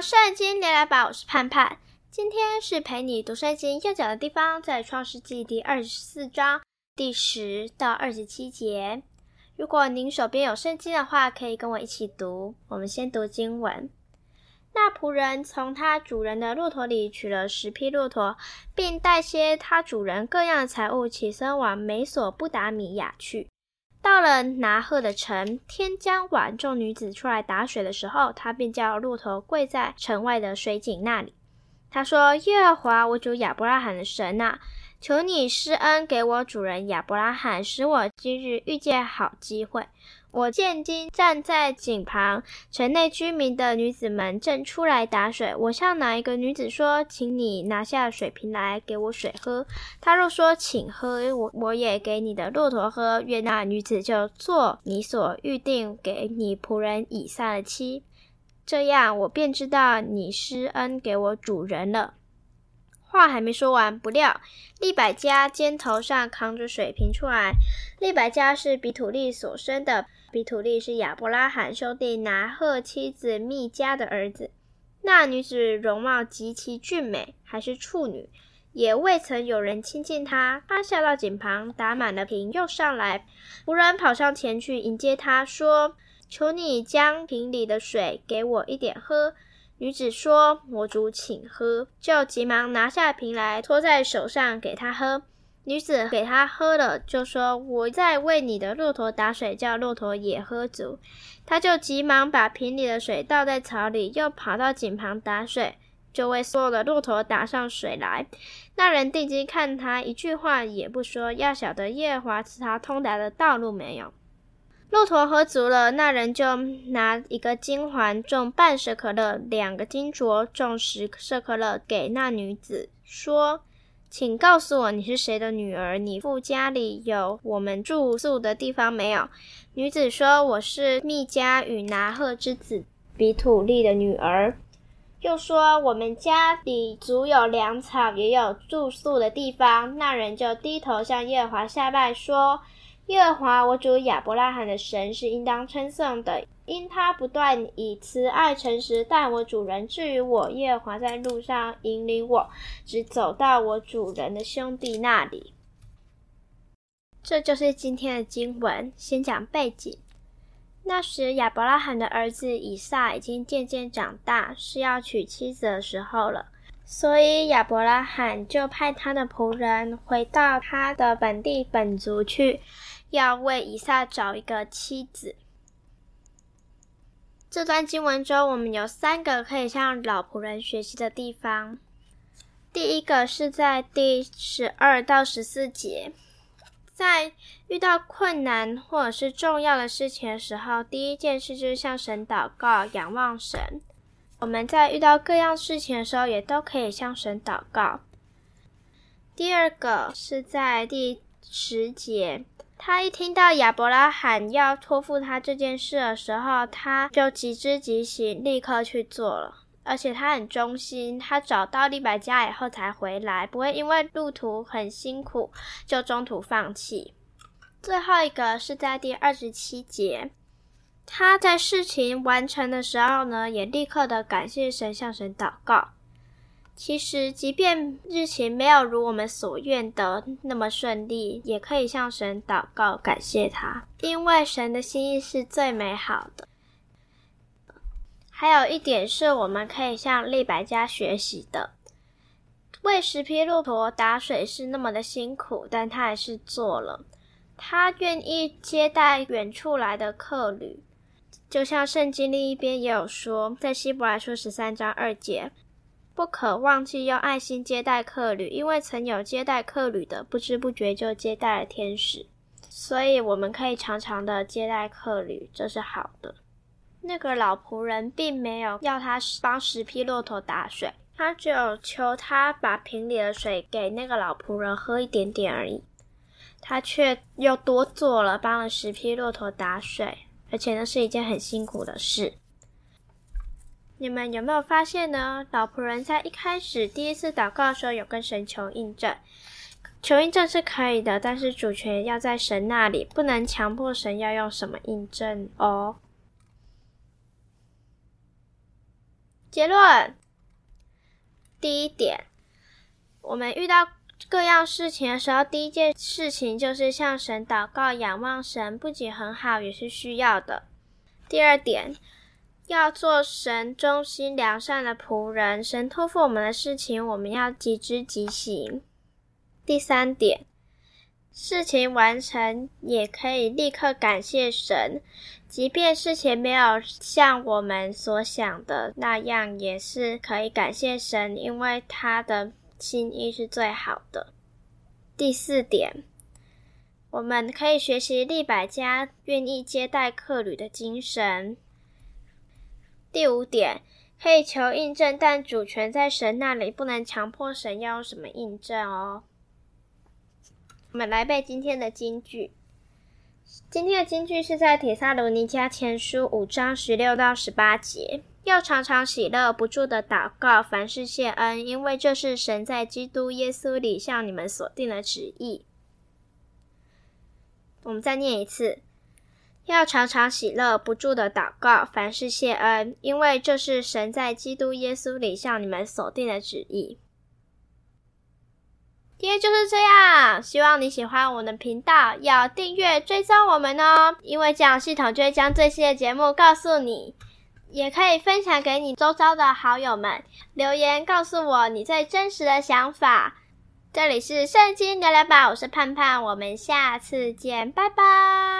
到圣经聊聊吧，我是盼盼。今天是陪你读圣经要讲的地方，在创世纪第二十四章第十到二十七节。如果您手边有圣经的话，可以跟我一起读。我们先读经文。那仆人从他主人的骆驼里取了十匹骆驼，并带些他主人各样的财物，起身往美索不达米亚去。到了拿鹤的城，天将晚，众女子出来打水的时候，他便叫骆驼跪在城外的水井那里。他说：“耶和华我主亚伯拉罕的神啊，求你施恩给我主人亚伯拉罕，使我今日遇见好机会。”我见今站在井旁，城内居民的女子们正出来打水。我向哪一个女子说：“请你拿下水瓶来给我水喝。”她若说：“请喝，我我也给你的骆驼喝。”愿那女子就做你所预定给你仆人以撒的妻。这样，我便知道你施恩给我主人了。话还没说完，不料利百加肩头上扛着水瓶出来。利百加是比土利所生的，比土利是亚伯拉罕兄弟拿鹤妻子密迦的儿子。那女子容貌极其俊美，还是处女，也未曾有人亲近她。她下到井旁，打满了瓶，又上来。仆人跑上前去迎接她，说：“求你将瓶里的水给我一点喝。”女子说：“魔主，请喝。”就急忙拿下瓶来，托在手上给他喝。女子给他喝了，就说：“我在为你的骆驼打水，叫骆驼也喝足。”他就急忙把瓶里的水倒在草里，又跑到井旁打水，就为所有的骆驼打上水来。那人定睛看他，一句话也不说，要晓得耶和华赐他通达的道路没有。骆驼喝足了，那人就拿一个金环，重半舍可勒；两个金镯，重十舍可勒，给那女子，说：“请告诉我，你是谁的女儿？你父家里有我们住宿的地方没有？”女子说：“我是密家与拿鹤之子比土利的女儿。”又说：“我们家里足有粮草，也有住宿的地方。”那人就低头向耶和华下拜，说。耶和华我主亚伯拉罕的神是应当称颂的，因他不断以慈爱诚实待我主人。至于我，耶和华在路上引领我，只走到我主人的兄弟那里。这就是今天的经文。先讲背景：那时亚伯拉罕的儿子以撒已经渐渐长大，是要娶妻子的时候了，所以亚伯拉罕就派他的仆人回到他的本地本族去。要为以撒找一个妻子。这段经文中，我们有三个可以向老仆人学习的地方。第一个是在第十二到十四节，在遇到困难或者是重要的事情的时候，第一件事就是向神祷告，仰望神。我们在遇到各样事情的时候，也都可以向神祷告。第二个是在第十节。他一听到亚伯拉罕要托付他这件事的时候，他就急之即行，立刻去做了。而且他很忠心，他找到利百加以后才回来，不会因为路途很辛苦就中途放弃。最后一个是在第二十七节，他在事情完成的时候呢，也立刻的感谢神，向神祷告。其实，即便日情没有如我们所愿的那么顺利，也可以向神祷告，感谢他，因为神的心意是最美好的。还有一点是我们可以向利百加学习的，为十匹骆驼打水是那么的辛苦，但他还是做了。他愿意接待远处来的客旅，就像圣经另一边也有说，在希伯来书十三章二节。不可忘记用爱心接待客旅，因为曾有接待客旅的，不知不觉就接待了天使。所以我们可以常常的接待客旅，这是好的。那个老仆人并没有要他帮十匹骆驼打水，他只有求他把瓶里的水给那个老仆人喝一点点而已。他却又多做了，帮了十匹骆驼打水，而且那是一件很辛苦的事。你们有没有发现呢？老仆人在一开始第一次祷告的时候，有跟神求印证。求印证是可以的，但是主权要在神那里，不能强迫神要用什么印证哦。结论：第一点，我们遇到各样事情的时候，第一件事情就是向神祷告、仰望神，不仅很好，也是需要的。第二点，要做神忠心良善的仆人，神托付我们的事情，我们要即知即行。第三点，事情完成也可以立刻感谢神，即便事情没有像我们所想的那样，也是可以感谢神，因为他的心意是最好的。第四点，我们可以学习利百家愿意接待客旅的精神。第五点，可以求印证，但主权在神那里，不能强迫神要用什么印证哦。我们来背今天的金句。今天的金句是在帖撒罗尼迦前书五章十六到十八节。要常常喜乐，不住的祷告，凡事谢恩，因为这是神在基督耶稣里向你们所定的旨意。我们再念一次：要常常喜乐，不住的祷告，凡事谢恩，因为这是神在基督耶稣里向你们所定的旨意。今天就是这样，希望你喜欢我们的频道，要订阅追踪我们哦，因为这样系统就会将最新的节目告诉你。也可以分享给你周遭的好友们，留言告诉我你最真实的想法。这里是圣经聊聊吧，我是盼盼，我们下次见，拜拜。